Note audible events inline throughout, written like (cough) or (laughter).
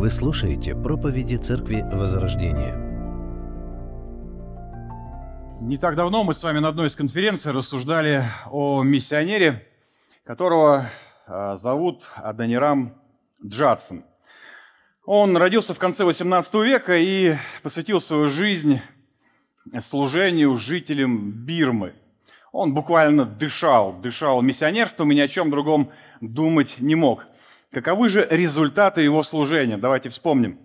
Вы слушаете проповеди Церкви Возрождения. Не так давно мы с вами на одной из конференций рассуждали о миссионере, которого а, зовут Аданирам Джадсон. Он родился в конце 18 века и посвятил свою жизнь служению жителям Бирмы. Он буквально дышал, дышал миссионерством и ни о чем другом думать не мог. Каковы же результаты его служения? Давайте вспомним.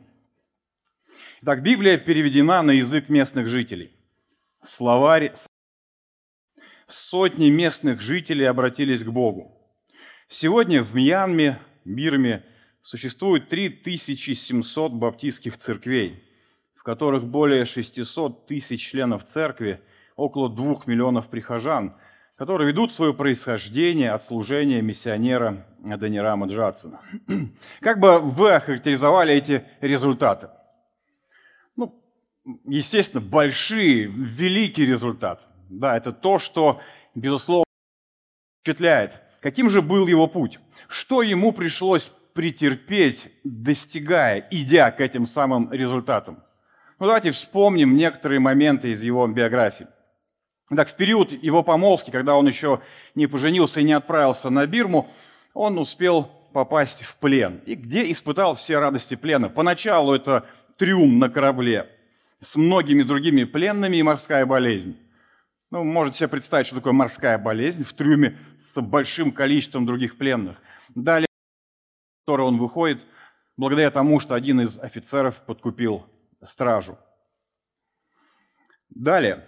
Итак, Библия переведена на язык местных жителей. Словарь сотни местных жителей обратились к Богу. Сегодня в Мьянме, Бирме, существует 3700 баптистских церквей, в которых более 600 тысяч членов церкви, около 2 миллионов прихожан, которые ведут свое происхождение от служения миссионера Данирама Джадсона. (clears throat) Как бы вы охарактеризовали эти результаты? Ну, естественно, большие, великий результат. Да, это то, что, безусловно, впечатляет. Каким же был его путь? Что ему пришлось претерпеть, достигая, идя к этим самым результатам? Ну, давайте вспомним некоторые моменты из его биографии. Так, в период его помолвки, когда он еще не поженился и не отправился на Бирму, он успел попасть в плен. И где испытал все радости плена? Поначалу это трюм на корабле с многими другими пленными и морская болезнь. Ну, можете себе представить, что такое морская болезнь в трюме с большим количеством других пленных. Далее, который он выходит, благодаря тому, что один из офицеров подкупил стражу. Далее,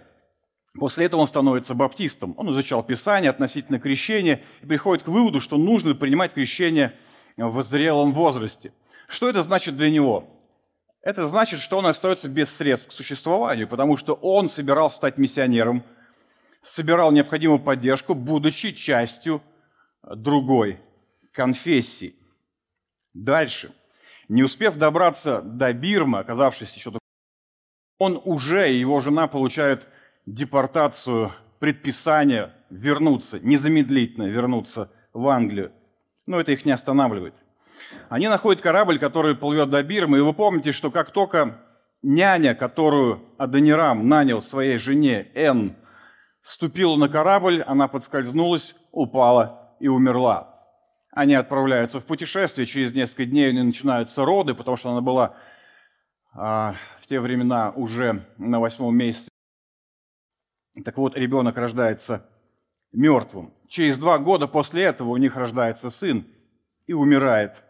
После этого он становится баптистом. Он изучал Писание относительно крещения и приходит к выводу, что нужно принимать крещение в зрелом возрасте. Что это значит для него? Это значит, что он остается без средств к существованию, потому что он собирался стать миссионером, собирал необходимую поддержку, будучи частью другой конфессии. Дальше. Не успев добраться до Бирмы, оказавшись еще он уже и его жена получают депортацию, предписание вернуться, незамедлительно вернуться в Англию. Но это их не останавливает. Они находят корабль, который плывет до Бирмы, и вы помните, что как только няня, которую Адонирам нанял своей жене Н, ступила на корабль, она подскользнулась, упала и умерла. Они отправляются в путешествие, через несколько дней у нее начинаются роды, потому что она была а, в те времена уже на восьмом месяце так вот, ребенок рождается мертвым. Через два года после этого у них рождается сын и умирает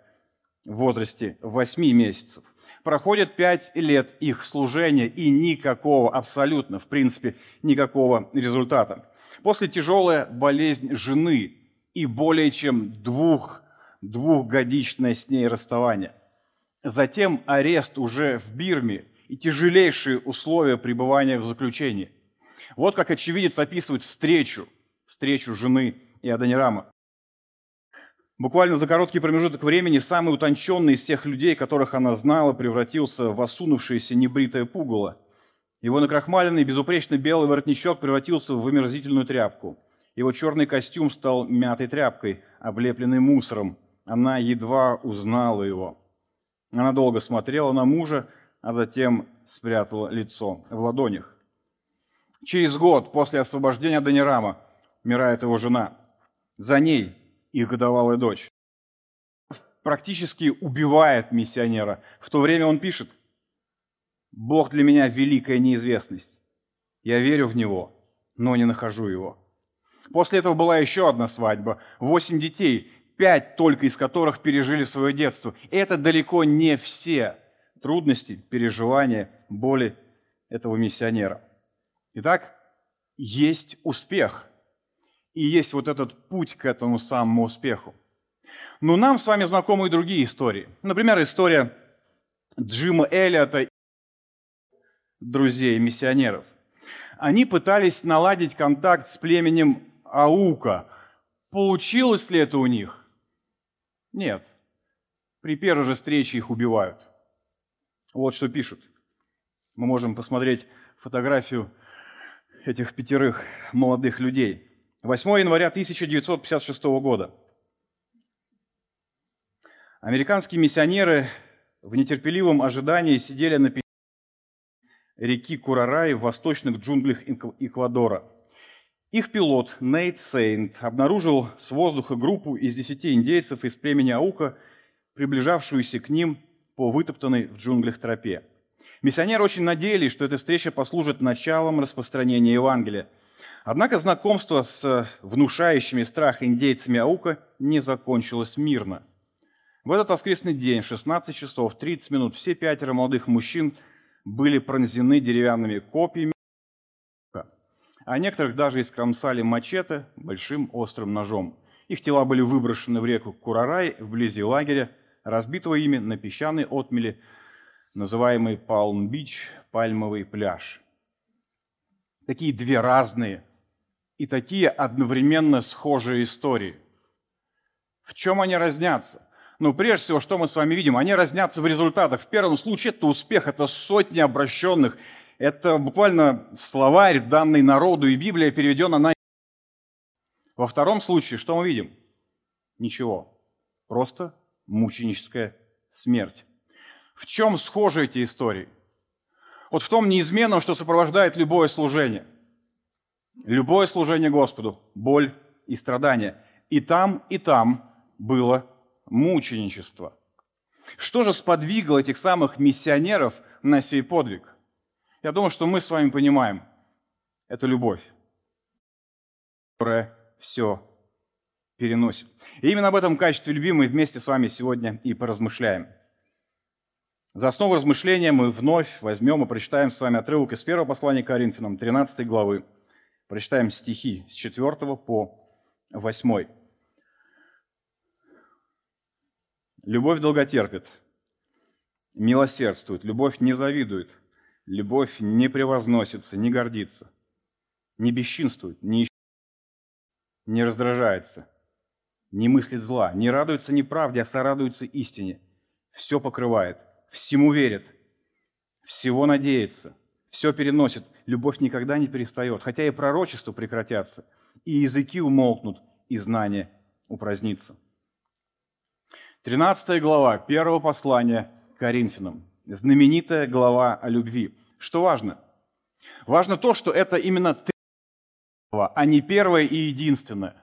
в возрасте 8 месяцев. Проходит 5 лет их служения и никакого, абсолютно, в принципе, никакого результата. После тяжелая болезнь жены и более чем двух, двухгодичное с ней расставание. Затем арест уже в Бирме и тяжелейшие условия пребывания в заключении. Вот как очевидец описывает встречу, встречу жены и Адонирама. Буквально за короткий промежуток времени самый утонченный из всех людей, которых она знала, превратился в осунувшееся небритое пугало. Его накрахмаленный, безупречно белый воротничок превратился в вымерзительную тряпку. Его черный костюм стал мятой тряпкой, облепленной мусором. Она едва узнала его. Она долго смотрела на мужа, а затем спрятала лицо в ладонях. Через год после освобождения Данирама умирает его жена. За ней их годовалая дочь. Практически убивает миссионера. В то время он пишет, «Бог для меня великая неизвестность. Я верю в Него, но не нахожу Его». После этого была еще одна свадьба. Восемь детей, пять только из которых пережили свое детство. Это далеко не все трудности, переживания, боли этого миссионера. Итак, есть успех. И есть вот этот путь к этому самому успеху. Но нам с вами знакомы и другие истории. Например, история Джима Эллиота, друзей миссионеров. Они пытались наладить контакт с племенем Аука. Получилось ли это у них? Нет. При первой же встрече их убивают. Вот что пишут. Мы можем посмотреть фотографию этих пятерых молодых людей. 8 января 1956 года. Американские миссионеры в нетерпеливом ожидании сидели на реки Курарай в восточных джунглях Эквадора. Их пилот Нейт Сейнт обнаружил с воздуха группу из десяти индейцев из племени Аука, приближавшуюся к ним по вытоптанной в джунглях тропе. Миссионеры очень надеялись, что эта встреча послужит началом распространения Евангелия. Однако знакомство с внушающими страх индейцами Аука не закончилось мирно. В этот воскресный день, 16 часов 30 минут, все пятеро молодых мужчин были пронзены деревянными копьями, а некоторых даже искромсали мачете большим острым ножом. Их тела были выброшены в реку Курарай вблизи лагеря, разбитого ими на песчаной отмели, называемый Палм-Бич, пальмовый пляж. Такие две разные и такие одновременно схожие истории. В чем они разнятся? Ну, прежде всего, что мы с вами видим? Они разнятся в результатах. В первом случае это успех, это сотни обращенных. Это буквально словарь, данный народу, и Библия переведена на... Во втором случае, что мы видим? Ничего. Просто мученическая смерть. В чем схожи эти истории? Вот в том неизменном, что сопровождает любое служение. Любое служение Господу, боль и страдания. И там, и там было мученичество. Что же сподвигло этих самых миссионеров на сей подвиг? Я думаю, что мы с вами понимаем. Это любовь, которая все переносит. И именно об этом качестве любви мы вместе с вами сегодня и поразмышляем. За основу размышления мы вновь возьмем и прочитаем с вами отрывок из первого послания к Коринфянам, 13 главы. Прочитаем стихи с 4 по 8. Любовь долготерпит, милосердствует, любовь не завидует, любовь не превозносится, не гордится, не бесчинствует, не, не раздражается, не мыслит зла, не радуется неправде, а сорадуется истине, все покрывает, всему верит, всего надеется, все переносит. Любовь никогда не перестает, хотя и пророчества прекратятся, и языки умолкнут, и знание упразднится. 13 глава первого послания Коринфянам. Знаменитая глава о любви. Что важно? Важно то, что это именно глава, а не первая и единственная.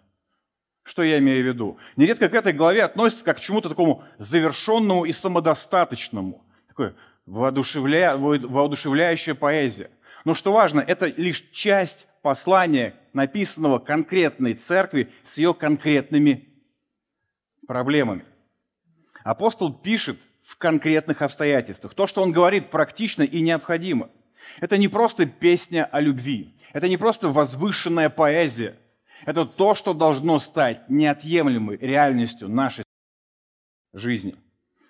Что я имею в виду? Нередко к этой главе относится как к чему-то такому завершенному и самодостаточному. Такое воодушевля... воодушевляющая поэзия. Но что важно, это лишь часть послания, написанного конкретной церкви с ее конкретными проблемами. Апостол пишет в конкретных обстоятельствах. То, что он говорит, практично и необходимо. Это не просто песня о любви. Это не просто возвышенная поэзия. Это то, что должно стать неотъемлемой реальностью нашей жизни.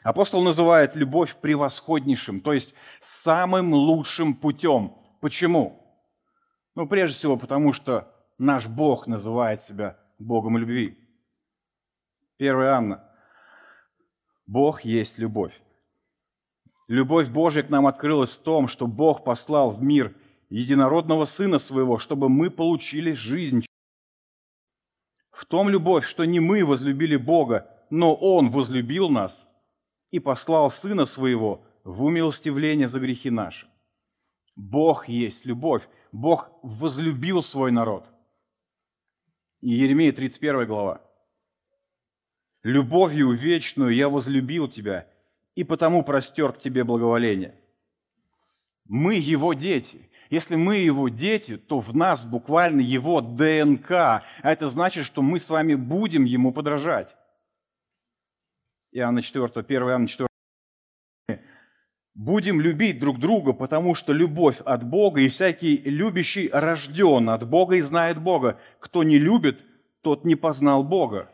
Апостол называет любовь превосходнейшим, то есть самым лучшим путем. Почему? Ну, прежде всего, потому что наш Бог называет себя Богом любви. 1 Анна Бог есть любовь. Любовь Божья к нам открылась в том, что Бог послал в мир единородного Сына Своего, чтобы мы получили жизнь. В том любовь, что не мы возлюбили Бога, но Он возлюбил нас и послал Сына Своего в умилостивление за грехи наши. Бог есть любовь. Бог возлюбил свой народ. Еремея 31 глава. Любовью вечную я возлюбил тебя, и потому простер к тебе благоволение. Мы его дети. Если мы его дети, то в нас буквально его ДНК. А это значит, что мы с вами будем ему подражать. Иоанна 4, 1 Иоанна 4. Будем любить друг друга, потому что любовь от Бога, и всякий любящий рожден от Бога и знает Бога. Кто не любит, тот не познал Бога.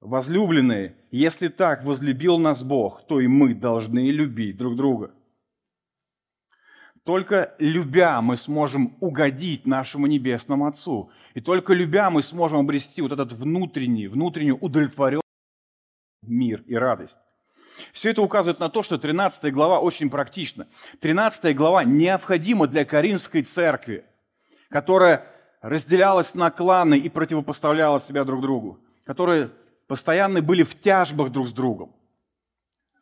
Возлюбленные, если так возлюбил нас Бог, то и мы должны любить друг друга. Только любя мы сможем угодить нашему Небесному Отцу. И только любя мы сможем обрести вот этот внутренний, внутреннюю удовлетворенность, мир и радость. Все это указывает на то, что 13 глава очень практична. 13 глава необходима для Каринской церкви, которая разделялась на кланы и противопоставляла себя друг другу, которая постоянно были в тяжбах друг с другом.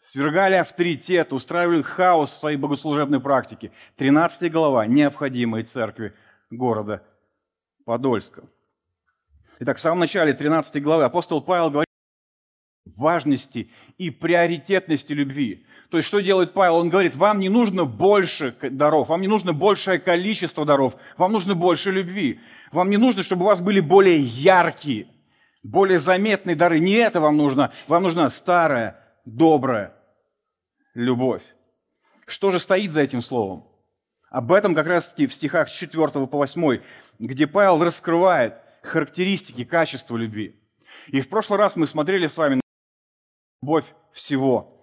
Свергали авторитет, устраивали хаос в своей богослужебной практике. 13 глава необходимой церкви города Подольска. Итак, в самом начале 13 главы апостол Павел говорит о важности и приоритетности любви. То есть что делает Павел? Он говорит, вам не нужно больше даров, вам не нужно большее количество даров, вам нужно больше любви. Вам не нужно, чтобы у вас были более яркие, более заметные дары. Не это вам нужно, вам нужна старая, добрая любовь. Что же стоит за этим словом? Об этом как раз-таки в стихах с 4 по 8, где Павел раскрывает характеристики, качества любви. И в прошлый раз мы смотрели с вами на любовь всего,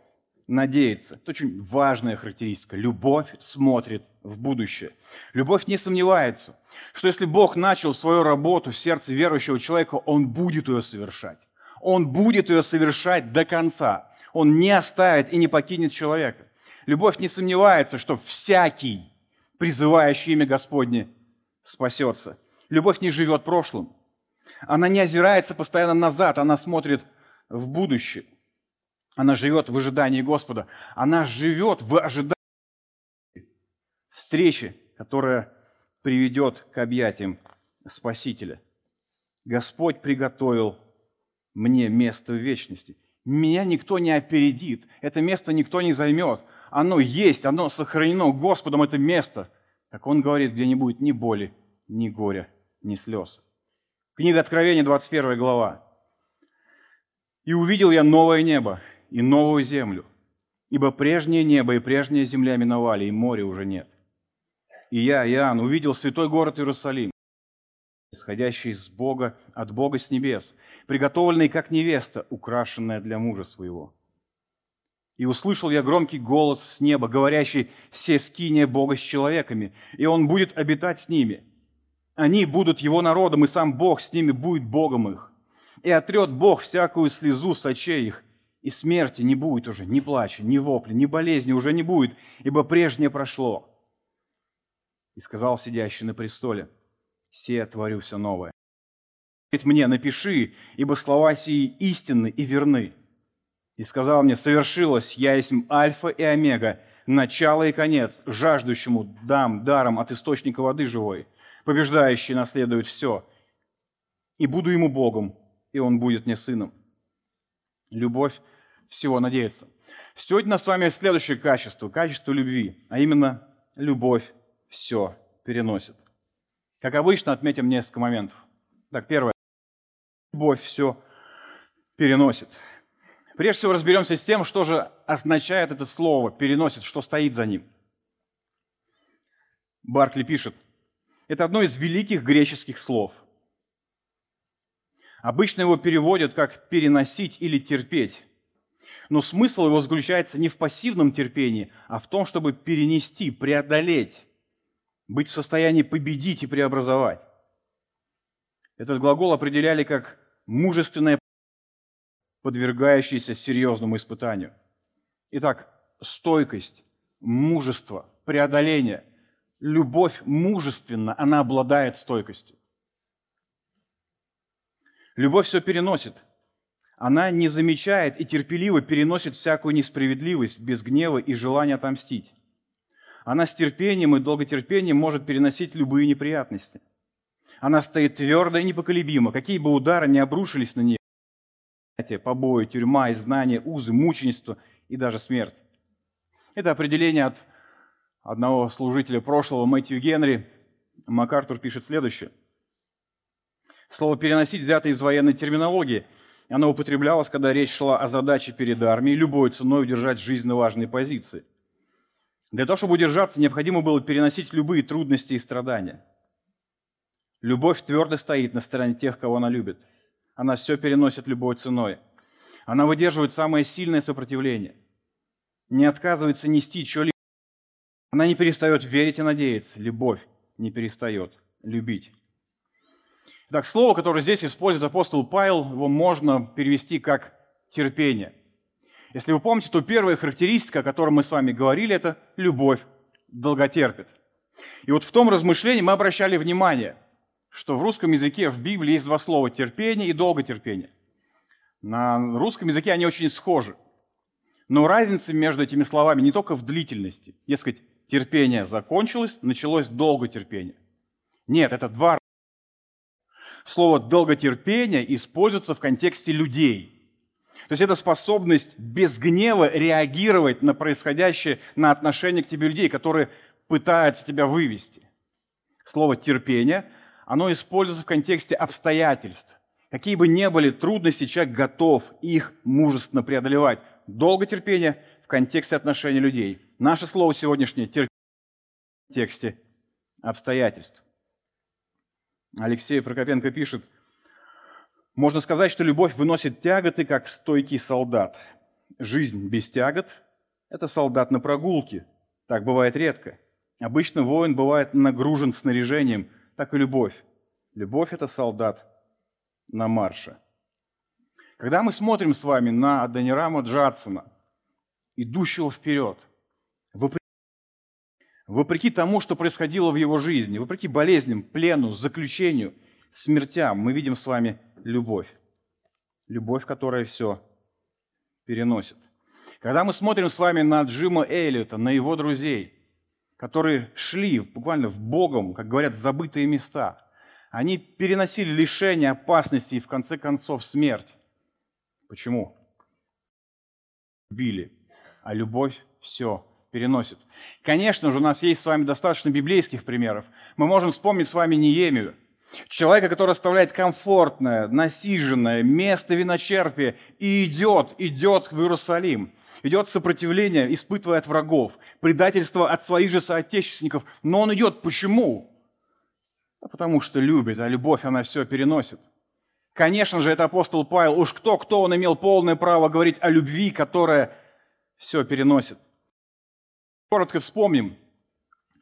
надеяться. Это очень важная характеристика. Любовь смотрит в будущее. Любовь не сомневается, что если Бог начал свою работу в сердце верующего человека, Он будет ее совершать. Он будет ее совершать до конца. Он не оставит и не покинет человека. Любовь не сомневается, что всякий, призывающий имя Господне, спасется. Любовь не живет прошлым. Она не озирается постоянно назад, она смотрит в будущее. Она живет в ожидании Господа. Она живет в ожидании встречи, которая приведет к объятиям Спасителя. Господь приготовил мне место в вечности. Меня никто не опередит, это место никто не займет. Оно есть, оно сохранено Господом, это место. Как он говорит, где не будет ни боли, ни горя, ни слез. Книга Откровения, 21 глава. «И увидел я новое небо и новую землю, ибо прежнее небо и прежняя земля миновали, и моря уже нет. И я, Иоанн, увидел святой город Иерусалим, исходящий с Бога, от Бога с небес, приготовленный как невеста, украшенная для мужа своего. И услышал я громкий голос с неба, говорящий «Все скиния Бога с человеками, и Он будет обитать с ними. Они будут Его народом, и сам Бог с ними будет Богом их. И отрет Бог всякую слезу с очей их, и смерти не будет уже, ни плача, ни вопля, ни болезни уже не будет, ибо прежнее прошло». И сказал сидящий на престоле – сия творю все новое. Говорит мне, напиши, ибо слова сии истинны и верны. И сказал мне, совершилось, я есть альфа и омега, начало и конец, жаждущему дам даром от источника воды живой, побеждающий наследует все. И буду ему Богом, и он будет мне сыном. Любовь всего надеется. Сегодня с вами следующее качество, качество любви, а именно любовь все переносит. Как обычно, отметим несколько моментов. Так, первое. Любовь все переносит. Прежде всего разберемся с тем, что же означает это слово «переносит», что стоит за ним. Баркли пишет, это одно из великих греческих слов. Обычно его переводят как «переносить» или «терпеть». Но смысл его заключается не в пассивном терпении, а в том, чтобы перенести, преодолеть, быть в состоянии победить и преобразовать. Этот глагол определяли как мужественное, подвергающееся серьезному испытанию. Итак, стойкость, мужество, преодоление, любовь мужественна, она обладает стойкостью. Любовь все переносит. Она не замечает и терпеливо переносит всякую несправедливость без гнева и желания отомстить. Она с терпением и долготерпением может переносить любые неприятности. Она стоит твердо и непоколебимо, какие бы удары ни обрушились на нее. Побои, тюрьма, изгнание, узы, мученичество и даже смерть. Это определение от одного служителя прошлого, Мэтью Генри. МакАртур пишет следующее. Слово «переносить» взято из военной терминологии. Оно употреблялось, когда речь шла о задаче перед армией любой ценой удержать жизненно важные позиции – для того, чтобы удержаться, необходимо было переносить любые трудности и страдания. Любовь твердо стоит на стороне тех, кого она любит. Она все переносит любой ценой. Она выдерживает самое сильное сопротивление. Не отказывается нести что-либо. Она не перестает верить и надеяться. Любовь не перестает любить. Так, слово, которое здесь использует апостол Павел, его можно перевести как терпение – если вы помните, то первая характеристика, о которой мы с вами говорили, это любовь долготерпит. И вот в том размышлении мы обращали внимание, что в русском языке в Библии есть два слова – терпение и долготерпение. На русском языке они очень схожи. Но разница между этими словами не только в длительности. Дескать, терпение закончилось, началось долготерпение. Нет, это два Слово «долготерпение» используется в контексте людей. То есть это способность без гнева реагировать на происходящее, на отношение к тебе людей, которые пытаются тебя вывести. Слово «терпение» оно используется в контексте обстоятельств. Какие бы ни были трудности, человек готов их мужественно преодолевать. Долготерпение в контексте отношений людей. Наше слово сегодняшнее терпение в контексте обстоятельств. Алексей Прокопенко пишет, можно сказать, что любовь выносит тяготы, как стойкий солдат. Жизнь без тягот – это солдат на прогулке. Так бывает редко. Обычно воин бывает нагружен снаряжением, так и любовь. Любовь – это солдат на марше. Когда мы смотрим с вами на Аданирама Джадсона, идущего вперед, вопреки тому, что происходило в его жизни, вопреки болезням, плену, заключению, смертям, мы видим с вами любовь. Любовь, которая все переносит. Когда мы смотрим с вами на Джима Эллиота, на его друзей, которые шли буквально в Богом, как говорят, забытые места, они переносили лишение, опасности и в конце концов смерть. Почему? Били, а любовь все переносит. Конечно же, у нас есть с вами достаточно библейских примеров. Мы можем вспомнить с вами Неемию, Человека, который оставляет комфортное, насиженное место виночерпия и идет, идет в Иерусалим. Идет сопротивление, испытывая от врагов, предательство от своих же соотечественников. Но он идет. Почему? А потому что любит, а любовь, она все переносит. Конечно же, это апостол Павел. Уж кто, кто он имел полное право говорить о любви, которая все переносит. Коротко вспомним,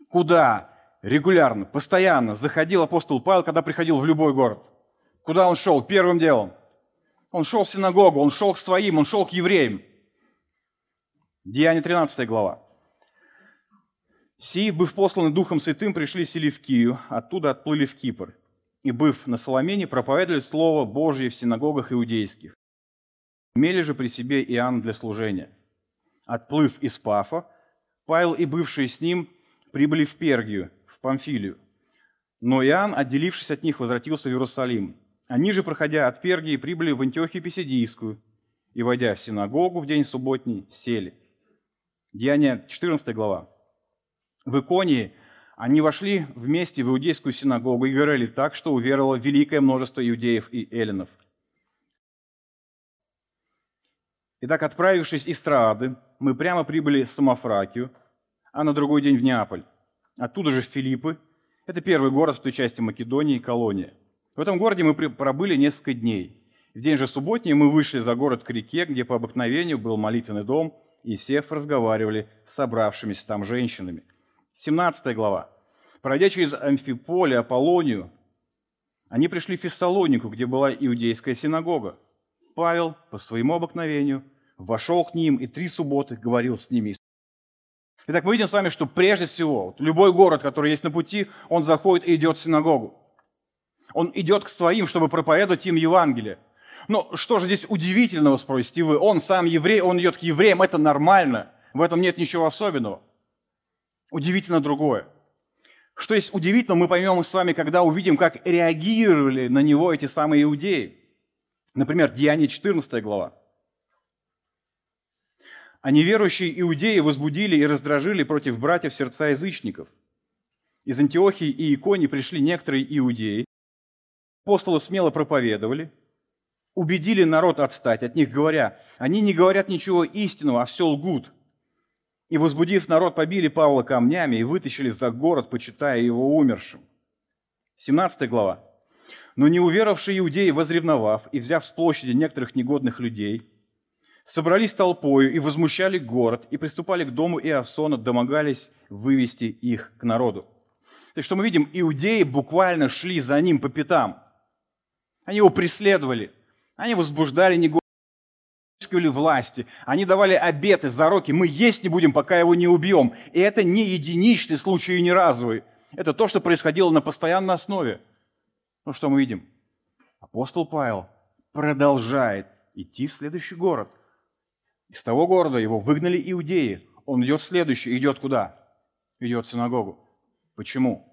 куда регулярно, постоянно заходил апостол Павел, когда приходил в любой город. Куда он шел? Первым делом. Он шел в синагогу, он шел к своим, он шел к евреям. Деяние 13 глава. «Сии, быв посланы Духом Святым, пришли сели в Кию, оттуда отплыли в Кипр, и, быв на Соломене, проповедовали Слово Божье в синагогах иудейских. Имели же при себе Иоанн для служения. Отплыв из Пафа, Павел и бывшие с ним прибыли в Пергию, Памфилию. Но Иоанн, отделившись от них, возвратился в Иерусалим. Они же, проходя от Пергии, прибыли в Антиохию Писидийскую и, войдя в синагогу в день субботний, сели. Деяние 14 глава. В Иконии они вошли вместе в иудейскую синагогу и говорили так, что уверовало великое множество иудеев и эллинов. Итак, отправившись из Троады, мы прямо прибыли в Самофракию, а на другой день в Неаполь. Оттуда же Филиппы. Это первый город в той части Македонии колония. В этом городе мы пробыли несколько дней. В день же субботний мы вышли за город к реке, где по обыкновению был молитвенный дом, и, сев, разговаривали с собравшимися там женщинами. 17 глава. Пройдя через Амфиполе, Аполлонию, они пришли в Фессалонику, где была иудейская синагога. Павел, по своему обыкновению, вошел к ним и три субботы говорил с ними Итак, мы видим с вами, что прежде всего, любой город, который есть на пути, он заходит и идет в синагогу. Он идет к своим, чтобы проповедовать им Евангелие. Но что же здесь удивительного, спросите вы? Он сам еврей, он идет к евреям, это нормально. В этом нет ничего особенного. Удивительно другое. Что есть удивительно, мы поймем с вами, когда увидим, как реагировали на него эти самые иудеи. Например, Деяние 14 глава. А неверующие иудеи возбудили и раздражили против братьев сердца язычников. Из Антиохии и Икони пришли некоторые иудеи, апостолы смело проповедовали, убедили народ отстать от них, говоря, они не говорят ничего истинного, а все лгут. И, возбудив народ, побили Павла камнями и вытащили за город, почитая его умершим. 17 глава. Но неуверовавшие иудеи, возревновав и взяв с площади некоторых негодных людей, собрались толпою и возмущали город, и приступали к дому Иосона, домогались вывести их к народу. То есть, что мы видим, иудеи буквально шли за ним по пятам. Они его преследовали, они возбуждали негодные власти, они давали обеты, зароки, мы есть не будем, пока его не убьем. И это не единичный случай и не разовый. Это то, что происходило на постоянной основе. Ну что мы видим? Апостол Павел продолжает идти в следующий город Из того города его выгнали иудеи. Он идет следующий, идет куда? Идет в синагогу. Почему?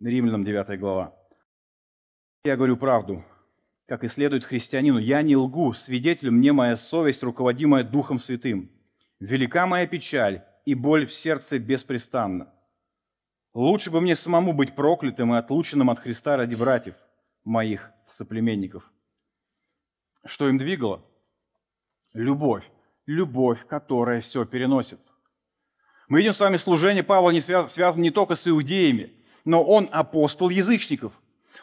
Римлянам 9 глава. Я говорю правду, как и следует христианину. Я не лгу, свидетелем мне моя совесть, руководимая Духом Святым. Велика моя печаль и боль в сердце беспрестанно. Лучше бы мне самому быть проклятым и отлученным от Христа ради братьев, моих соплеменников. Что им двигало? Любовь. Любовь, которая все переносит. Мы видим с вами служение Павла не связано не только с иудеями, но он апостол язычников.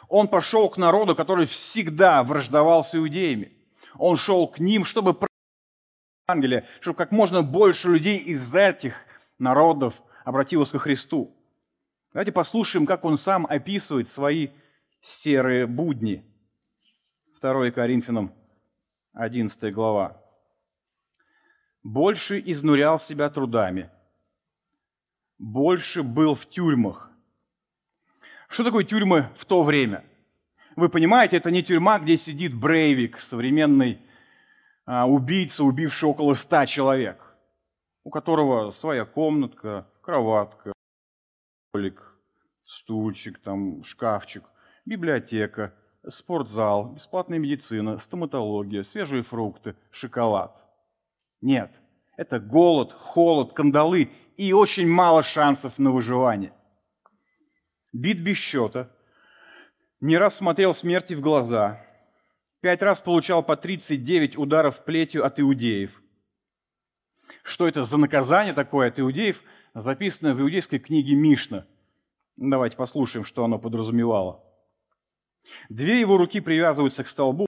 Он пошел к народу, который всегда враждовал с иудеями. Он шел к ним, чтобы Евангелие, чтобы как можно больше людей из этих народов обратилось ко Христу. Давайте послушаем, как он сам описывает свои серые будни. 2 Коринфянам, 11 глава. «Больше изнурял себя трудами, больше был в тюрьмах». Что такое тюрьмы в то время? Вы понимаете, это не тюрьма, где сидит Брейвик, современный а, убийца, убивший около ста человек, у которого своя комнатка, кроватка, столик, стульчик, там, шкафчик, библиотека, спортзал, бесплатная медицина, стоматология, свежие фрукты, шоколад. Нет, это голод, холод, кандалы и очень мало шансов на выживание. Бит без счета, не раз смотрел смерти в глаза, пять раз получал по 39 ударов плетью от иудеев. Что это за наказание такое от иудеев, записано в иудейской книге Мишна. Давайте послушаем, что оно подразумевало. Две его руки привязываются к столбу,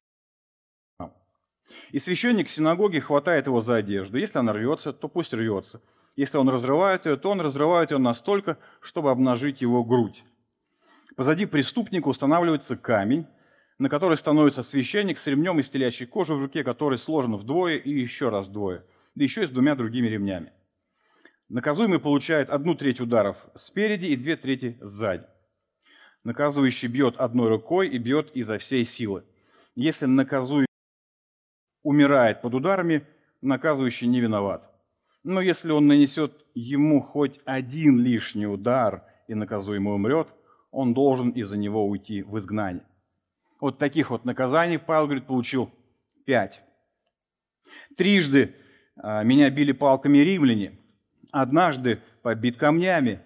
и священник синагоги хватает его за одежду. Если она рвется, то пусть рвется. Если он разрывает ее, то он разрывает ее настолько, чтобы обнажить его грудь. Позади преступника устанавливается камень, на который становится священник с ремнем из телячьей кожи в руке, который сложен вдвое и еще раз вдвое, да еще и с двумя другими ремнями. Наказуемый получает одну треть ударов спереди и две трети сзади. Наказывающий бьет одной рукой и бьет изо всей силы. Если наказуемый умирает под ударами, наказывающий не виноват. Но если он нанесет ему хоть один лишний удар и наказуемый умрет, он должен из-за него уйти в изгнание. Вот таких вот наказаний Павел, говорит, получил пять. Трижды а, меня били палками римляне, однажды побит камнями,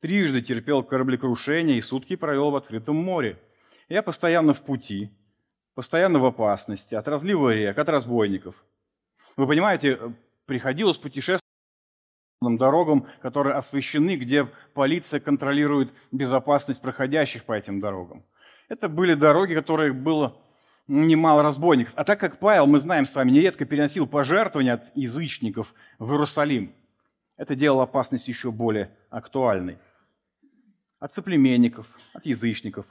трижды терпел кораблекрушение и сутки провел в открытом море. Я постоянно в пути, постоянно в опасности от разлива рек, от разбойников. Вы понимаете, приходилось путешествовать дорогам, которые освещены, где полиция контролирует безопасность проходящих по этим дорогам. Это были дороги, которые было немало разбойников. А так как Павел, мы знаем с вами, нередко переносил пожертвования от язычников в Иерусалим, это делало опасность еще более актуальной. От соплеменников, от язычников.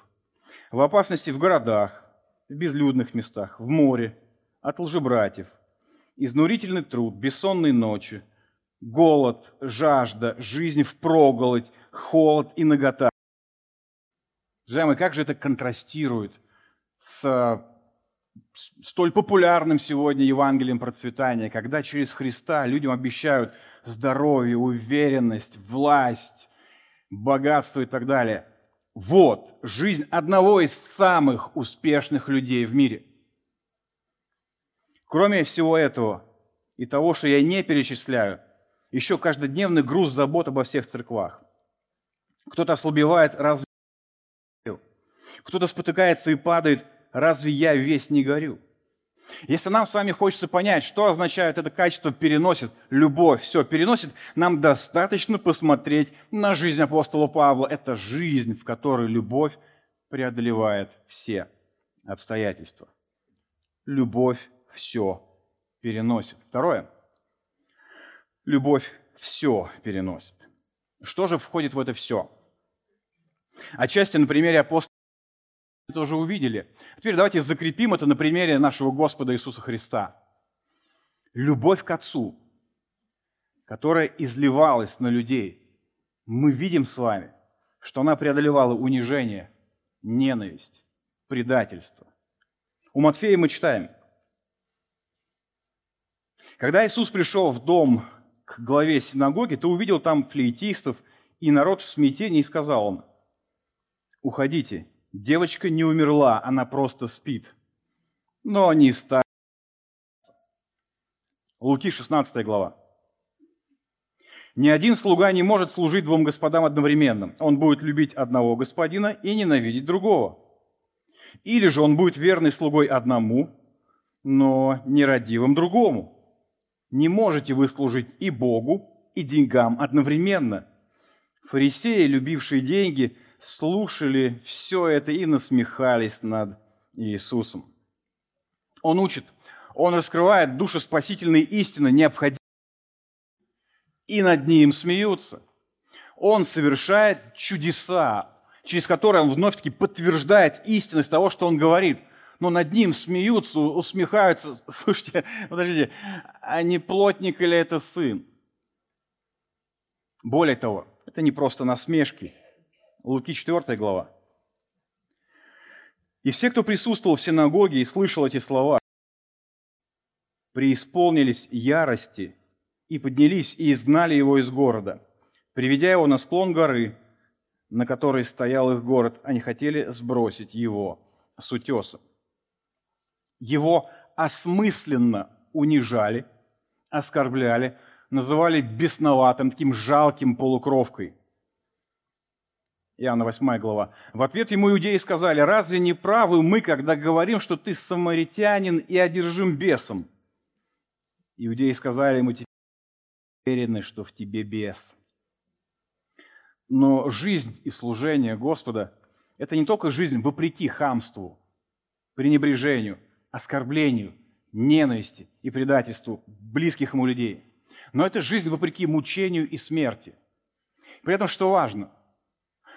В опасности в городах, в безлюдных местах, в море, от лжебратьев. Изнурительный труд, бессонные ночи, голод, жажда, жизнь в проголодь, холод и нагота. Друзья как же это контрастирует с столь популярным сегодня Евангелием процветания, когда через Христа людям обещают здоровье, уверенность, власть, богатство и так далее. Вот жизнь одного из самых успешных людей в мире. Кроме всего этого и того, что я не перечисляю, еще каждодневный груз забот обо всех церквах. Кто-то ослабевает, разве кто-то спотыкается и падает, разве я весь не горю? Если нам с вами хочется понять, что означает это качество переносит, любовь, все переносит, нам достаточно посмотреть на жизнь апостола Павла. Это жизнь, в которой любовь преодолевает все обстоятельства. Любовь все переносит. Второе. Любовь все переносит. Что же входит в это все? Отчасти на примере апостола тоже увидели. Теперь давайте закрепим это на примере нашего Господа Иисуса Христа. Любовь к Отцу, которая изливалась на людей, мы видим с вами, что она преодолевала унижение, ненависть, предательство. У Матфея мы читаем, Когда Иисус пришел в дом к главе синагоги, то увидел там флейтистов и народ в смятении и сказал он, «Уходите, девочка не умерла, она просто спит». Но они стали. Луки, 16 глава. Ни один слуга не может служить двум господам одновременно. Он будет любить одного господина и ненавидеть другого. Или же он будет верный слугой одному, но нерадивым другому. Не можете вы служить и Богу, и деньгам одновременно. Фарисеи, любившие деньги, слушали все это и насмехались над Иисусом. Он учит, он раскрывает душеспасительные истины, необходимые, и над ним смеются. Он совершает чудеса, через которые он вновь-таки подтверждает истинность того, что он говорит – но над ним смеются, усмехаются. (laughs) Слушайте, подождите, а не плотник или это сын? Более того, это не просто насмешки. Луки 4 глава. И все, кто присутствовал в синагоге и слышал эти слова, преисполнились ярости и поднялись и изгнали его из города. Приведя его на склон горы, на которой стоял их город, они хотели сбросить его с утеса его осмысленно унижали, оскорбляли, называли бесноватым, таким жалким полукровкой. Иоанна 8 глава. В ответ ему иудеи сказали, разве не правы мы, когда говорим, что ты самаритянин и одержим бесом? Иудеи сказали ему, теперь уверены, что в тебе бес. Но жизнь и служение Господа – это не только жизнь вопреки хамству, пренебрежению, оскорблению, ненависти и предательству близких ему людей. Но это жизнь вопреки мучению и смерти. При этом, что важно,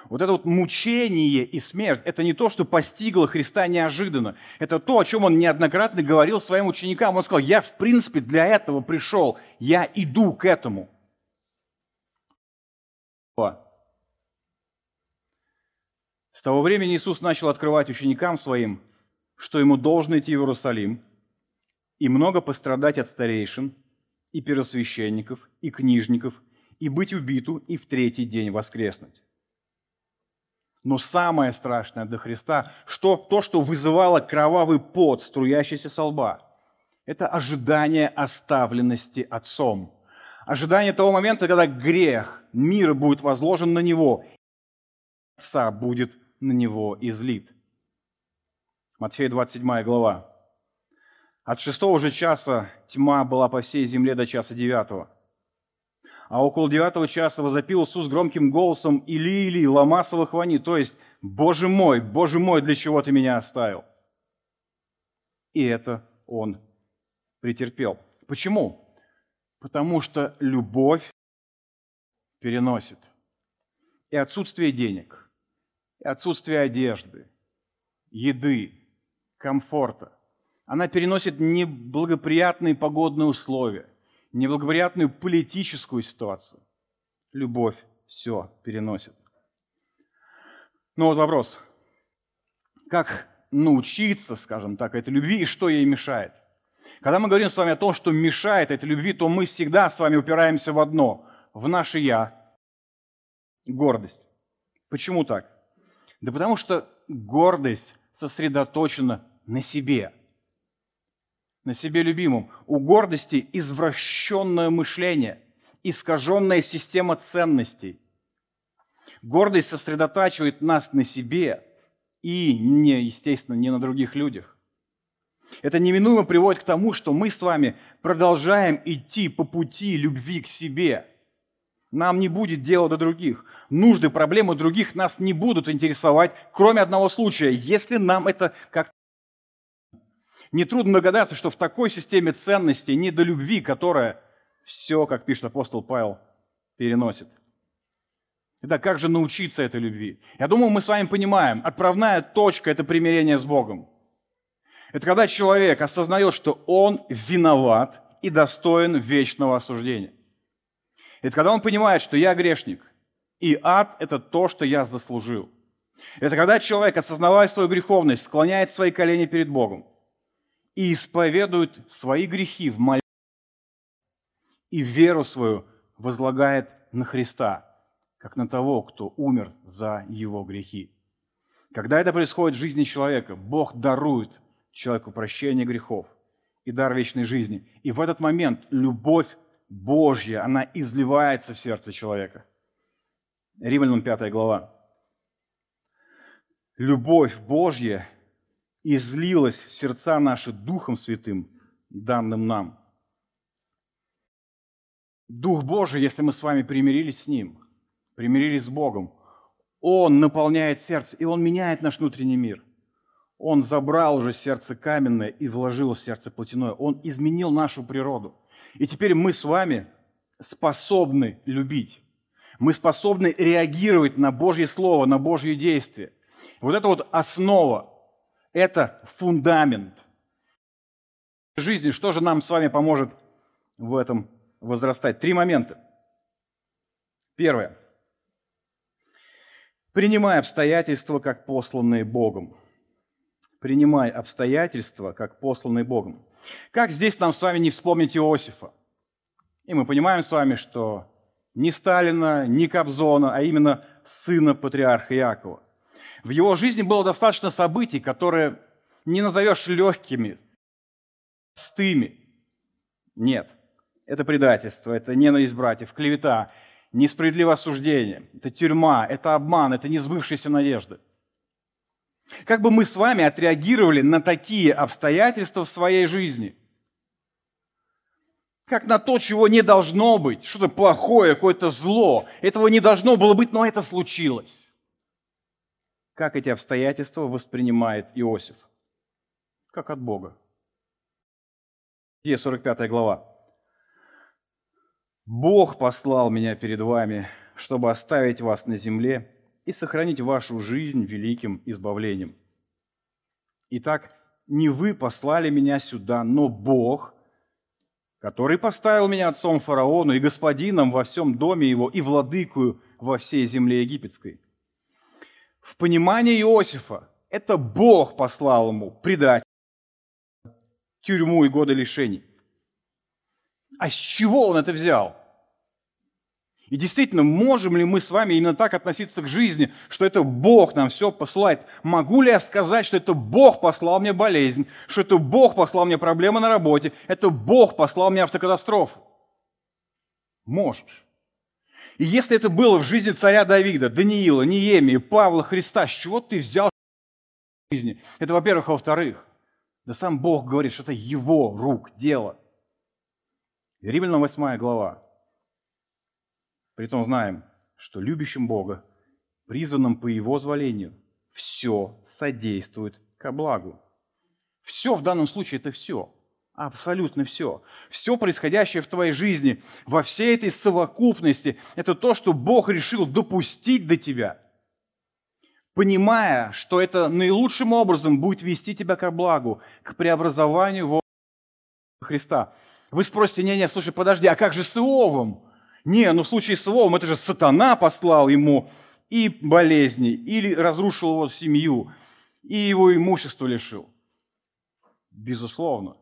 вот это вот мучение и смерть – это не то, что постигло Христа неожиданно. Это то, о чем он неоднократно говорил своим ученикам. Он сказал, я в принципе для этого пришел, я иду к этому. С того времени Иисус начал открывать ученикам своим что ему должно идти в Иерусалим и много пострадать от старейшин, и первосвященников, и книжников, и быть убиту, и в третий день воскреснуть. Но самое страшное для Христа, что то, что вызывало кровавый пот, струящийся со лба, это ожидание оставленности Отцом. Ожидание того момента, когда грех мира будет возложен на Него, Отца будет на Него излит. Матфея 27 глава. От шестого же часа тьма была по всей земле до часа девятого. А около девятого часа возопил Иисус громким голосом «Или, Или, ломасово хвани», то есть «Боже мой, Боже мой, для чего ты меня оставил?» И это он претерпел. Почему? Потому что любовь переносит. И отсутствие денег, и отсутствие одежды, еды, комфорта. Она переносит неблагоприятные погодные условия, неблагоприятную политическую ситуацию. Любовь все переносит. Но вот вопрос. Как научиться, скажем так, этой любви и что ей мешает? Когда мы говорим с вами о том, что мешает этой любви, то мы всегда с вами упираемся в одно – в наше «я», гордость. Почему так? Да потому что гордость сосредоточена на себе, на себе любимом. У гордости извращенное мышление, искаженная система ценностей. Гордость сосредотачивает нас на себе и, не, естественно, не на других людях. Это неминуемо приводит к тому, что мы с вами продолжаем идти по пути любви к себе. Нам не будет дела до других. Нужды, проблемы других нас не будут интересовать, кроме одного случая, если нам это как Нетрудно догадаться, что в такой системе ценностей не до любви, которая все, как пишет апостол Павел, переносит. Итак, как же научиться этой любви? Я думаю, мы с вами понимаем, отправная точка – это примирение с Богом. Это когда человек осознает, что он виноват и достоин вечного осуждения. Это когда он понимает, что я грешник, и ад – это то, что я заслужил. Это когда человек, осознавая свою греховность, склоняет свои колени перед Богом и исповедуют свои грехи в молитве и веру свою возлагает на Христа, как на того, кто умер за его грехи. Когда это происходит в жизни человека, Бог дарует человеку прощение грехов и дар вечной жизни. И в этот момент любовь Божья, она изливается в сердце человека. Римлянам 5 глава. Любовь Божья излилась в сердца наши Духом Святым, данным нам. Дух Божий, если мы с вами примирились с Ним, примирились с Богом, Он наполняет сердце, и Он меняет наш внутренний мир. Он забрал уже сердце каменное и вложил в сердце плотяное. Он изменил нашу природу. И теперь мы с вами способны любить. Мы способны реагировать на Божье Слово, на Божье действие. Вот это вот основа, это фундамент жизни. Что же нам с вами поможет в этом возрастать? Три момента. Первое. Принимай обстоятельства как посланные Богом принимай обстоятельства, как посланные Богом. Как здесь нам с вами не вспомнить Иосифа? И мы понимаем с вами, что не Сталина, не Кобзона, а именно сына патриарха Иакова. В его жизни было достаточно событий, которые не назовешь легкими, простыми. Нет, это предательство, это ненависть братьев, клевета, несправедливое осуждение, это тюрьма, это обман, это несбывшиеся надежды. Как бы мы с вами отреагировали на такие обстоятельства в своей жизни? Как на то, чего не должно быть, что-то плохое, какое-то зло. Этого не должно было быть, но это случилось. Как эти обстоятельства воспринимает Иосиф? Как от Бога. 45 глава. «Бог послал меня перед вами, чтобы оставить вас на земле и сохранить вашу жизнь великим избавлением. Итак, не вы послали меня сюда, но Бог, который поставил меня отцом фараону и господином во всем доме его и владыкую во всей земле египетской. В понимании Иосифа это Бог послал ему предать тюрьму и годы лишений. А с чего он это взял? И действительно, можем ли мы с вами именно так относиться к жизни, что это Бог нам все посылает? Могу ли я сказать, что это Бог послал мне болезнь, что это Бог послал мне проблемы на работе, это Бог послал мне автокатастрофу? Можешь. И если это было в жизни царя Давида, Даниила, Ниемии, Павла, Христа, с чего ты взял жизни? Это, во-первых. А во-вторых, да сам Бог говорит, что это его рук дело. Римлянам 8 глава. Притом знаем, что любящим Бога, призванным по Его зволению, все содействует ко благу. Все в данном случае это все. Абсолютно все. Все происходящее в твоей жизни, во всей этой совокупности, это то, что Бог решил допустить до тебя, понимая, что это наилучшим образом будет вести тебя к благу, к преобразованию во Христа. Вы спросите, не-не, слушай, подожди, а как же с Иовом? Не, ну в случае с Иовом это же сатана послал ему и болезни, или разрушил его семью, и его имущество лишил. Безусловно.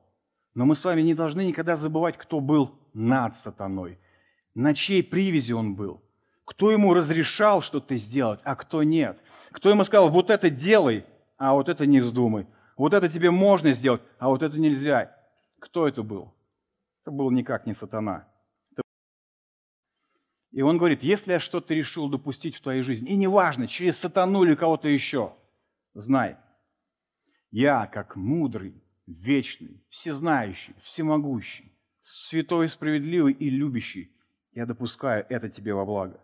Но мы с вами не должны никогда забывать, кто был над сатаной, на чьей привязи он был, кто ему разрешал что-то сделать, а кто нет. Кто ему сказал, вот это делай, а вот это не вздумай. Вот это тебе можно сделать, а вот это нельзя. Кто это был? Это был никак не сатана. И он говорит, если я что-то решил допустить в твоей жизни, и неважно, через сатану или кого-то еще, знай, я, как мудрый, вечный, всезнающий, всемогущий, святой, справедливый и любящий, я допускаю это тебе во благо.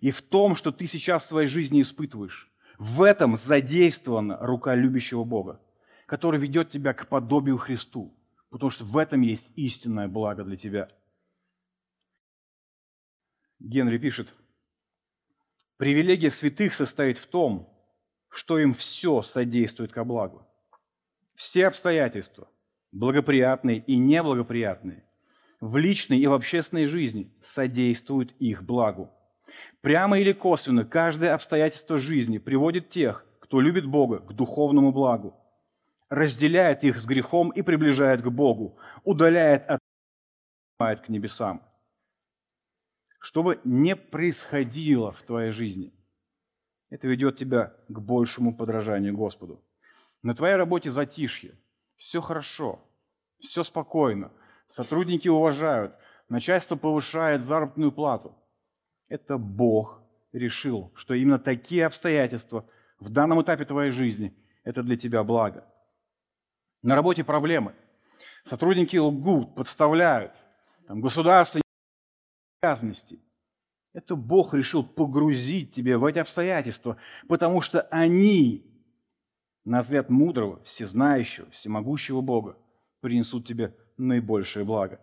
И в том, что ты сейчас в своей жизни испытываешь, в этом задействована рука любящего Бога, который ведет тебя к подобию Христу, потому что в этом есть истинное благо для тебя – Генри пишет, привилегия святых состоит в том, что им все содействует ко благу. Все обстоятельства, благоприятные и неблагоприятные, в личной и в общественной жизни содействуют их благу. Прямо или косвенно каждое обстоятельство жизни приводит тех, кто любит Бога, к духовному благу, разделяет их с грехом и приближает к Богу, удаляет от к небесам. Что бы не происходило в твоей жизни, это ведет тебя к большему подражанию Господу. На твоей работе затишье, все хорошо, все спокойно, сотрудники уважают, начальство повышает заработную плату. Это Бог решил, что именно такие обстоятельства в данном этапе твоей жизни – это для тебя благо. На работе проблемы. Сотрудники лгут, подставляют. Там государство обязанностей. Это Бог решил погрузить тебя в эти обстоятельства, потому что они, на взгляд мудрого, всезнающего, всемогущего Бога, принесут тебе наибольшее благо.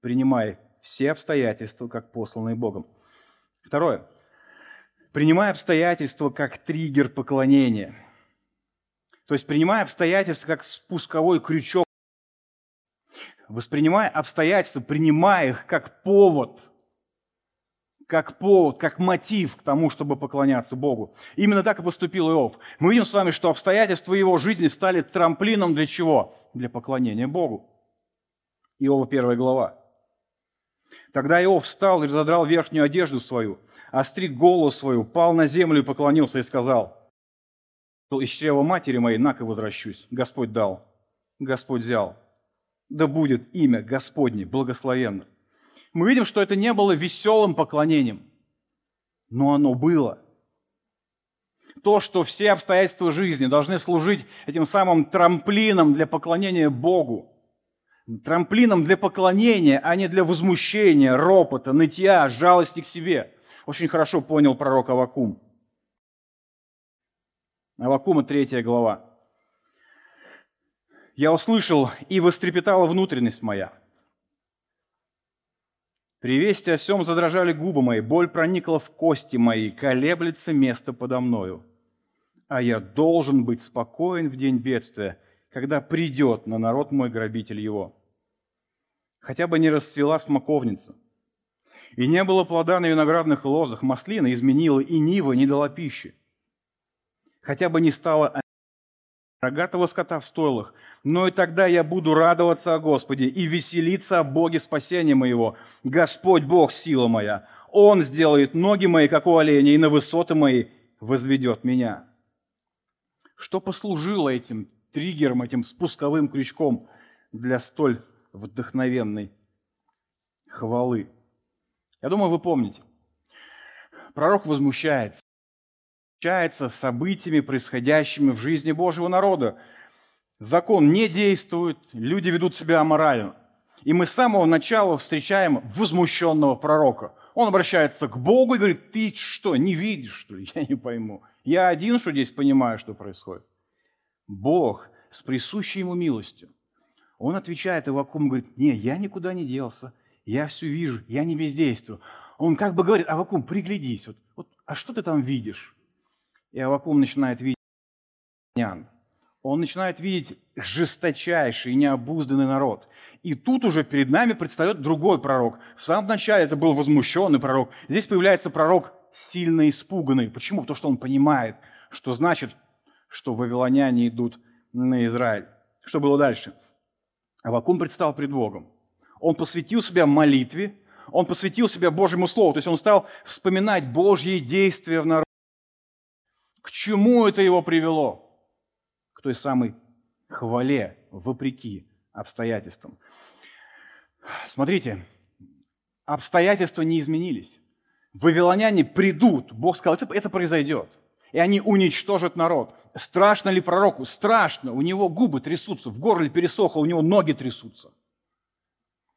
Принимай все обстоятельства, как посланные Богом. Второе. Принимай обстоятельства как триггер поклонения. То есть принимай обстоятельства как спусковой крючок. Воспринимай обстоятельства, принимай их как повод, как повод, как мотив к тому, чтобы поклоняться Богу. Именно так и поступил Иов. Мы видим с вами, что обстоятельства его жизни стали трамплином для чего? Для поклонения Богу. Иова первая глава. Тогда Иов встал и разодрал верхнюю одежду свою, остриг голову свою, пал на землю и поклонился и сказал, «Из чрева матери моей нак и возвращусь. Господь дал, Господь взял. Да будет имя Господне благословенно». Мы видим, что это не было веселым поклонением, но оно было. То, что все обстоятельства жизни должны служить этим самым трамплином для поклонения Богу – трамплином для поклонения, а не для возмущения, ропота, нытья, жалости к себе. Очень хорошо понял пророк Авакум. Авакума, третья глава. «Я услышал, и вострепетала внутренность моя. При вести о сем задрожали губы мои, боль проникла в кости мои, колеблется место подо мною. А я должен быть спокоен в день бедствия, когда придет на народ мой грабитель его. Хотя бы не расцвела смоковница, и не было плода на виноградных лозах, маслина изменила, и нива не дала пищи. Хотя бы не стало рогатого скота в стойлах, но и тогда я буду радоваться о Господе и веселиться о Боге спасения моего. Господь Бог, сила моя, Он сделает ноги мои, как у оленя, и на высоты мои возведет меня. Что послужило этим триггером, этим спусковым крючком для столь вдохновенной хвалы? Я думаю, вы помните. Пророк возмущается. Возмущается событиями, происходящими в жизни Божьего народа. Закон не действует, люди ведут себя аморально. И мы с самого начала встречаем возмущенного пророка. Он обращается к Богу и говорит, ты что, не видишь, что ли? Я не пойму. Я один, что здесь понимаю, что происходит. Бог с присущей ему милостью. Он отвечает Авакум, говорит, не, я никуда не делся, я все вижу, я не бездействую. Он как бы говорит, Авакум, приглядись, вот, вот, а что ты там видишь? И Авакум начинает видеть он начинает видеть жесточайший необузданный народ. И тут уже перед нами предстает другой пророк. В самом начале это был возмущенный пророк. Здесь появляется пророк сильно испуганный. Почему? Потому что он понимает, что значит, что вавилоняне идут на Израиль. Что было дальше? Авакум предстал пред Богом. Он посвятил себя молитве, он посвятил себя Божьему Слову, то есть он стал вспоминать Божьи действия в народе. К чему это его привело? той самой хвале, вопреки обстоятельствам. Смотрите, обстоятельства не изменились. Вавилоняне придут, Бог сказал, это, это произойдет. И они уничтожат народ. Страшно ли пророку? Страшно. У него губы трясутся, в горле пересохло, у него ноги трясутся.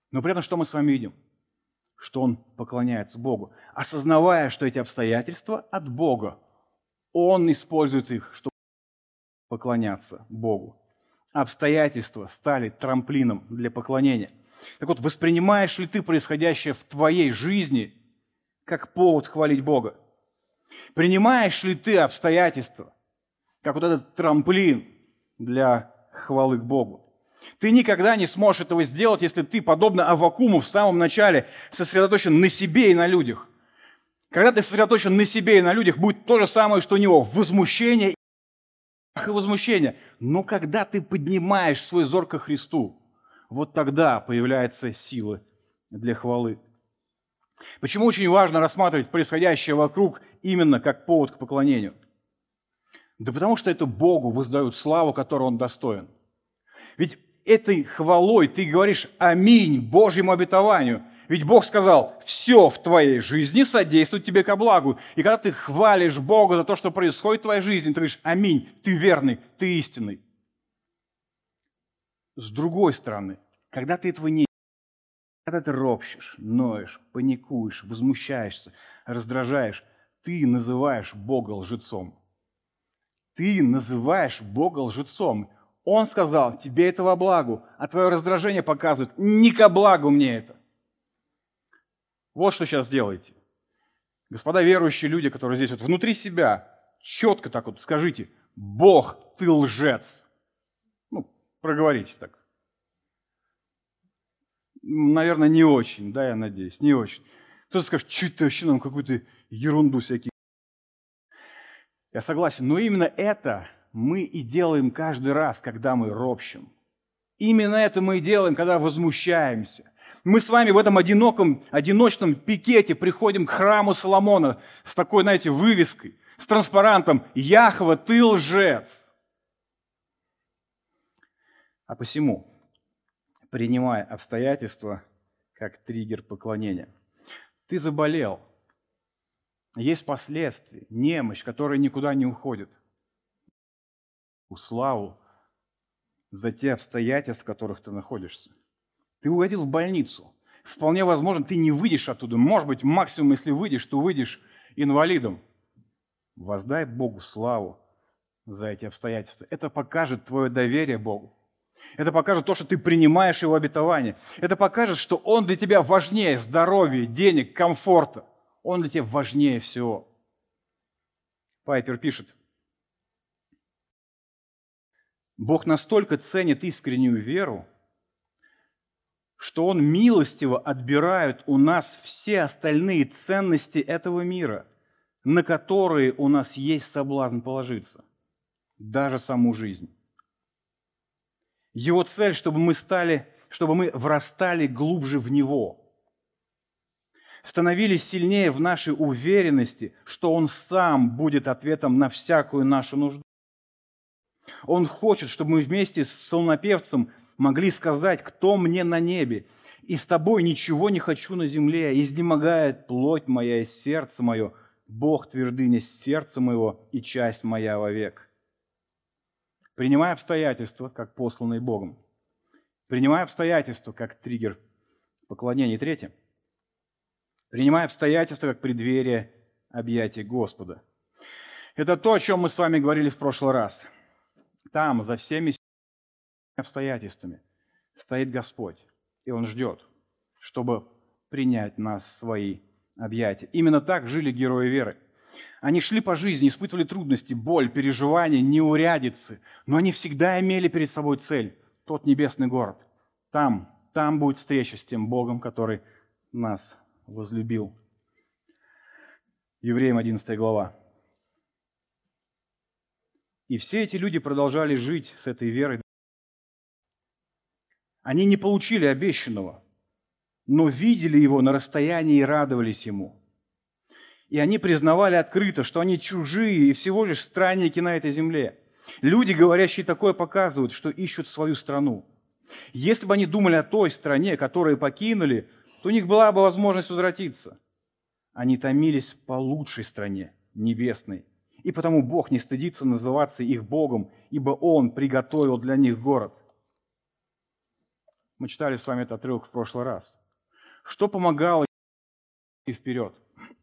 Но при этом что мы с вами видим? Что он поклоняется Богу, осознавая, что эти обстоятельства от Бога. Он использует их, чтобы поклоняться Богу. Обстоятельства стали трамплином для поклонения. Так вот, воспринимаешь ли ты происходящее в твоей жизни как повод хвалить Бога? Принимаешь ли ты обстоятельства как вот этот трамплин для хвалы к Богу? Ты никогда не сможешь этого сделать, если ты, подобно Авакуму в самом начале, сосредоточен на себе и на людях. Когда ты сосредоточен на себе и на людях, будет то же самое, что у него – возмущение и возмущение. Но когда ты поднимаешь свой взор ко Христу, вот тогда появляется сила для хвалы. Почему очень важно рассматривать происходящее вокруг именно как повод к поклонению? Да потому что это Богу воздают славу, которую Он достоин. Ведь этой хвалой ты говоришь «Аминь» Божьему обетованию. Ведь Бог сказал, все в твоей жизни содействует тебе ко благу. И когда ты хвалишь Бога за то, что происходит в твоей жизни, ты говоришь «Аминь», ты верный, ты истинный. С другой стороны, когда ты этого не когда ты ропщешь, ноешь, паникуешь, возмущаешься, раздражаешь, ты называешь Бога лжецом. Ты называешь Бога лжецом. Он сказал, тебе это во а твое раздражение показывает, не ко благу мне это. Вот что сейчас делаете. Господа верующие люди, которые здесь вот внутри себя, четко так вот скажите, Бог, ты лжец. Ну, проговорите так наверное, не очень, да, я надеюсь, не очень. Кто-то скажет, что это вообще нам какую-то ерунду всякие. Я согласен, но именно это мы и делаем каждый раз, когда мы ропщим. Именно это мы и делаем, когда возмущаемся. Мы с вами в этом одиноком, одиночном пикете приходим к храму Соломона с такой, знаете, вывеской, с транспарантом «Яхва, ты лжец». А посему принимая обстоятельства как триггер поклонения. Ты заболел. Есть последствия, немощь, которая никуда не уходит. У славу за те обстоятельства, в которых ты находишься. Ты угодил в больницу. Вполне возможно, ты не выйдешь оттуда. Может быть, максимум, если выйдешь, то выйдешь инвалидом. Воздай Богу славу за эти обстоятельства. Это покажет твое доверие Богу. Это покажет то, что ты принимаешь его обетование. Это покажет, что он для тебя важнее здоровья, денег, комфорта. Он для тебя важнее всего. Пайпер пишет, Бог настолько ценит искреннюю веру, что Он милостиво отбирает у нас все остальные ценности этого мира, на которые у нас есть соблазн положиться, даже саму жизнь. Его цель, чтобы мы стали, чтобы мы врастали глубже в Него, становились сильнее в нашей уверенности, что Он сам будет ответом на всякую нашу нужду. Он хочет, чтобы мы вместе с псалмопевцем могли сказать, кто мне на небе, и с тобой ничего не хочу на земле, изнемогает плоть моя и сердце мое, Бог твердыня сердца моего и часть моя вовек принимая обстоятельства как посланные Богом, принимая обстоятельства как триггер поклонения. третье, принимая обстоятельства как преддверие объятия Господа. Это то, о чем мы с вами говорили в прошлый раз. Там, за всеми обстоятельствами, стоит Господь, и Он ждет, чтобы принять нас в свои объятия. Именно так жили герои веры – они шли по жизни, испытывали трудности, боль, переживания, неурядицы, но они всегда имели перед собой цель – тот небесный город. Там, там будет встреча с тем Богом, который нас возлюбил. Евреям 11 глава. И все эти люди продолжали жить с этой верой. Они не получили обещанного, но видели его на расстоянии и радовались ему – и они признавали открыто, что они чужие и всего лишь странники на этой земле. Люди, говорящие такое, показывают, что ищут свою страну. Если бы они думали о той стране, которую покинули, то у них была бы возможность возвратиться. Они томились по лучшей стране, небесной. И потому Бог не стыдится называться их Богом, ибо Он приготовил для них город. Мы читали с вами этот отрывок в прошлый раз. Что помогало идти вперед?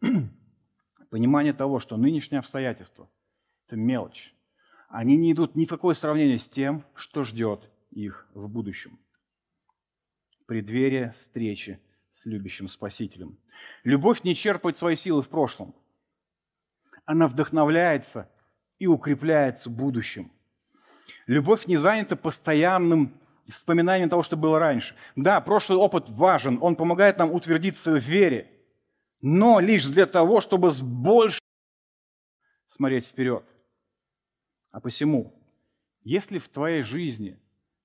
(clears throat) Понимание того, что нынешние обстоятельства – это мелочь. Они не идут ни в какое сравнение с тем, что ждет их в будущем. Преддверие встречи с любящим Спасителем. Любовь не черпает свои силы в прошлом. Она вдохновляется и укрепляется будущим. Любовь не занята постоянным вспоминанием того, что было раньше. Да, прошлый опыт важен, он помогает нам утвердиться в вере – но лишь для того, чтобы с большей смотреть вперед. А посему, если в твоей жизни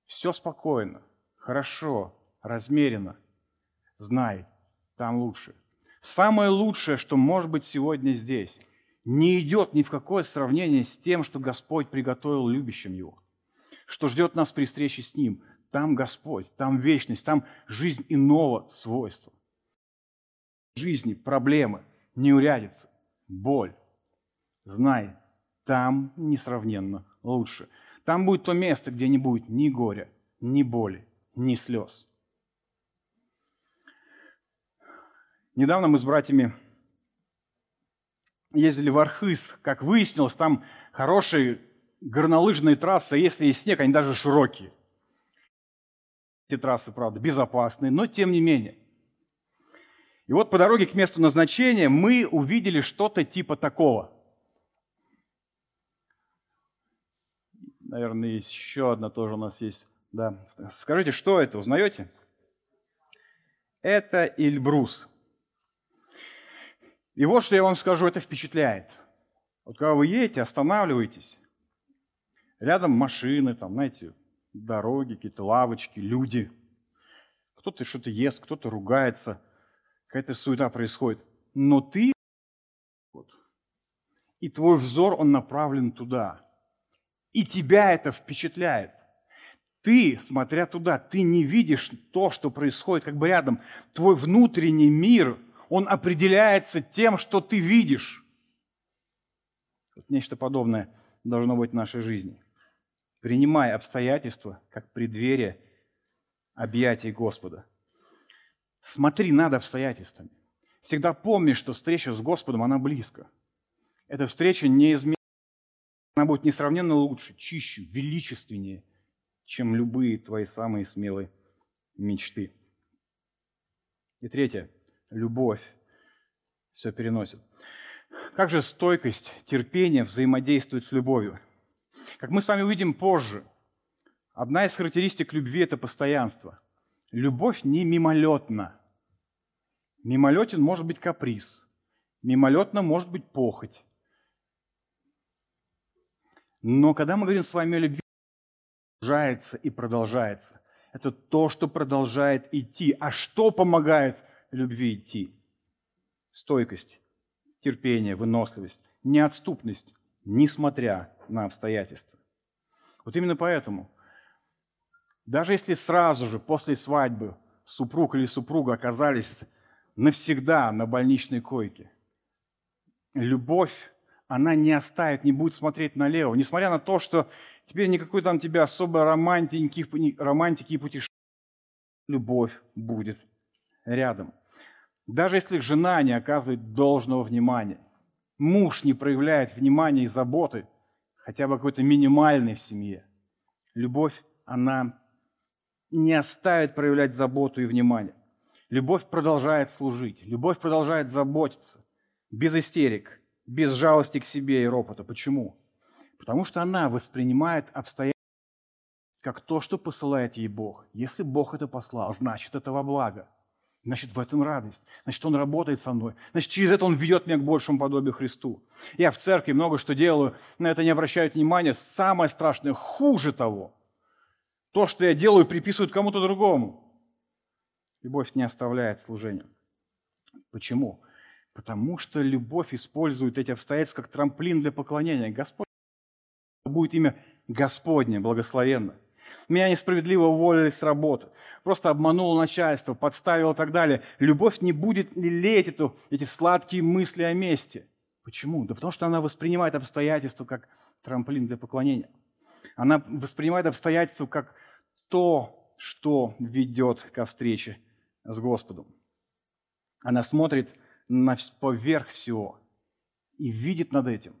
все спокойно, хорошо, размеренно. Знай, там лучше. Самое лучшее, что может быть сегодня здесь, не идет ни в какое сравнение с тем, что Господь приготовил любящим Его, что ждет нас при встрече с Ним. Там Господь, там вечность, там жизнь иного свойства. Жизни проблемы, неурядицы, боль. Знай, там несравненно лучше. Там будет то место, где не будет ни горя, ни боли, ни слез. Недавно мы с братьями ездили в Архыз. Как выяснилось, там хорошие горнолыжные трассы, а если есть снег, они даже широкие. Эти трассы, правда, безопасные, но тем не менее. И вот по дороге к месту назначения мы увидели что-то типа такого. Наверное, еще одна тоже у нас есть. Да. Скажите, что это, узнаете? Это Эльбрус. И вот что я вам скажу, это впечатляет. Вот когда вы едете, останавливаетесь, рядом машины, там, знаете, дороги, какие-то лавочки, люди. Кто-то что-то ест, кто-то ругается, какая-то суета происходит. Но ты, вот, и твой взор, он направлен туда. И тебя это впечатляет. Ты, смотря туда, ты не видишь то, что происходит как бы рядом. Твой внутренний мир – он определяется тем, что ты видишь. Вот нечто подобное должно быть в нашей жизни. Принимай обстоятельства как преддверие объятий Господа. Смотри над обстоятельствами. Всегда помни, что встреча с Господом, она близко. Эта встреча неизменно, она будет несравненно лучше, чище, величественнее, чем любые твои самые смелые мечты. И третье – любовь все переносит. Как же стойкость, терпение взаимодействует с любовью? Как мы с вами увидим позже, одна из характеристик любви – это постоянство. Любовь не мимолетна. Мимолетен может быть каприз, мимолетно может быть похоть. Но когда мы говорим с вами о любви, продолжается и продолжается. Это то, что продолжает идти. А что помогает любви идти. Стойкость, терпение, выносливость, неотступность, несмотря на обстоятельства. Вот именно поэтому, даже если сразу же после свадьбы супруг или супруга оказались навсегда на больничной койке, любовь, она не оставит, не будет смотреть налево, несмотря на то, что теперь никакой там тебе особой романтики, романтики и путешествий, любовь будет рядом. Даже если жена не оказывает должного внимания, муж не проявляет внимания и заботы, хотя бы какой-то минимальной в семье, любовь, она не оставит проявлять заботу и внимание. Любовь продолжает служить, любовь продолжает заботиться, без истерик, без жалости к себе и ропота. Почему? Потому что она воспринимает обстоятельства как то, что посылает ей Бог. Если Бог это послал, значит, это во благо – Значит, в этом радость. Значит, Он работает со мной. Значит, через это Он ведет меня к большему подобию Христу. Я в церкви много что делаю, на это не обращают внимания. Самое страшное, хуже того, то, что я делаю, приписывают кому-то другому. Любовь не оставляет служения. Почему? Потому что любовь использует эти обстоятельства как трамплин для поклонения. Господь будет имя Господне благословенно. Меня несправедливо уволили с работы. Просто обманул начальство, подставил и так далее. Любовь не будет лелеять эту, эти сладкие мысли о мести. Почему? Да потому что она воспринимает обстоятельства как трамплин для поклонения. Она воспринимает обстоятельства как то, что ведет ко встрече с Господом. Она смотрит на, поверх всего и видит над этим,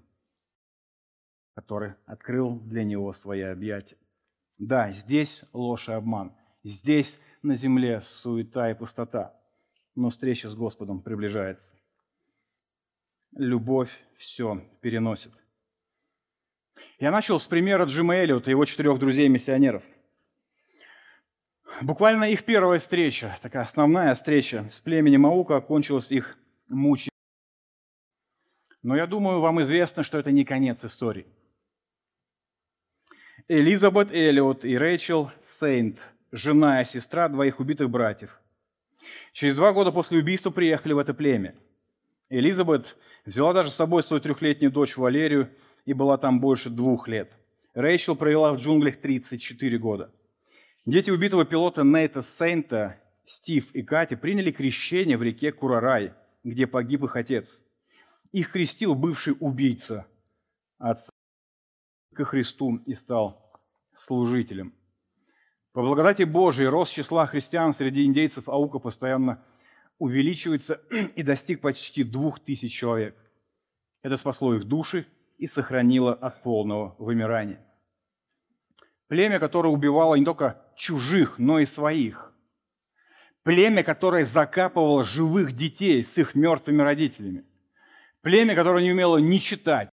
который открыл для него свои объятия. Да, здесь ложь и обман. Здесь на земле суета и пустота. Но встреча с Господом приближается. Любовь все переносит. Я начал с примера Джима Эллиота и его четырех друзей-миссионеров. Буквально их первая встреча, такая основная встреча с племенем Аука окончилась их мучением. Но я думаю, вам известно, что это не конец истории – Элизабет Эллиот и Рэйчел Сейнт жена и сестра двоих убитых братьев. Через два года после убийства приехали в это племя. Элизабет взяла даже с собой свою трехлетнюю дочь Валерию и была там больше двух лет. Рэйчел провела в джунглях 34 года. Дети убитого пилота Нейта Сейнта, Стив и Кати приняли крещение в реке Курарай, где погиб их отец. Их крестил бывший убийца отца ко Христу и стал служителем. По благодати Божией рост числа христиан среди индейцев Аука постоянно увеличивается (clears throat) и достиг почти двух тысяч человек. Это спасло их души и сохранило от полного вымирания. Племя, которое убивало не только чужих, но и своих. Племя, которое закапывало живых детей с их мертвыми родителями. Племя, которое не умело ни читать.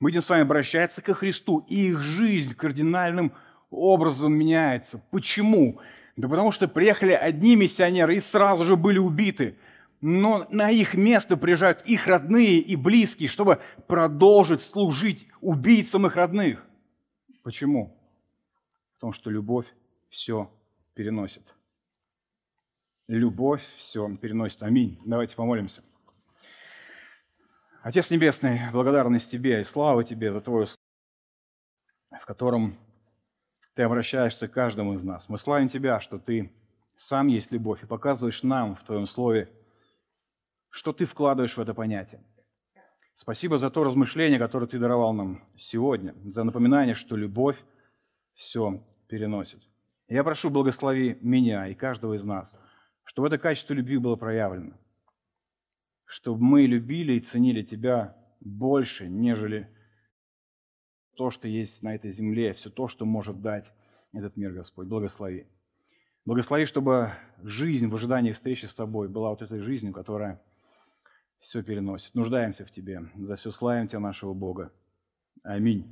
Мы будем с вами обращаться ко Христу, и их жизнь кардинальным образом меняется. Почему? Да потому что приехали одни миссионеры и сразу же были убиты. Но на их место приезжают их родные и близкие, чтобы продолжить служить убийцам их родных. Почему? Потому что любовь все переносит. Любовь все переносит. Аминь. Давайте помолимся. Отец Небесный, благодарность Тебе и слава Тебе за Твое в котором Ты обращаешься к каждому из нас. Мы славим Тебя, что Ты сам есть любовь и показываешь нам в Твоем Слове, что Ты вкладываешь в это понятие. Спасибо за то размышление, которое Ты даровал нам сегодня, за напоминание, что любовь все переносит. Я прошу, благослови меня и каждого из нас, чтобы это качество любви было проявлено – чтобы мы любили и ценили Тебя больше, нежели то, что есть на этой земле, все то, что может дать этот мир, Господь. Благослови. Благослови, чтобы жизнь в ожидании встречи с Тобой была вот этой жизнью, которая все переносит. Нуждаемся в Тебе. За все славим Тебя, нашего Бога. Аминь.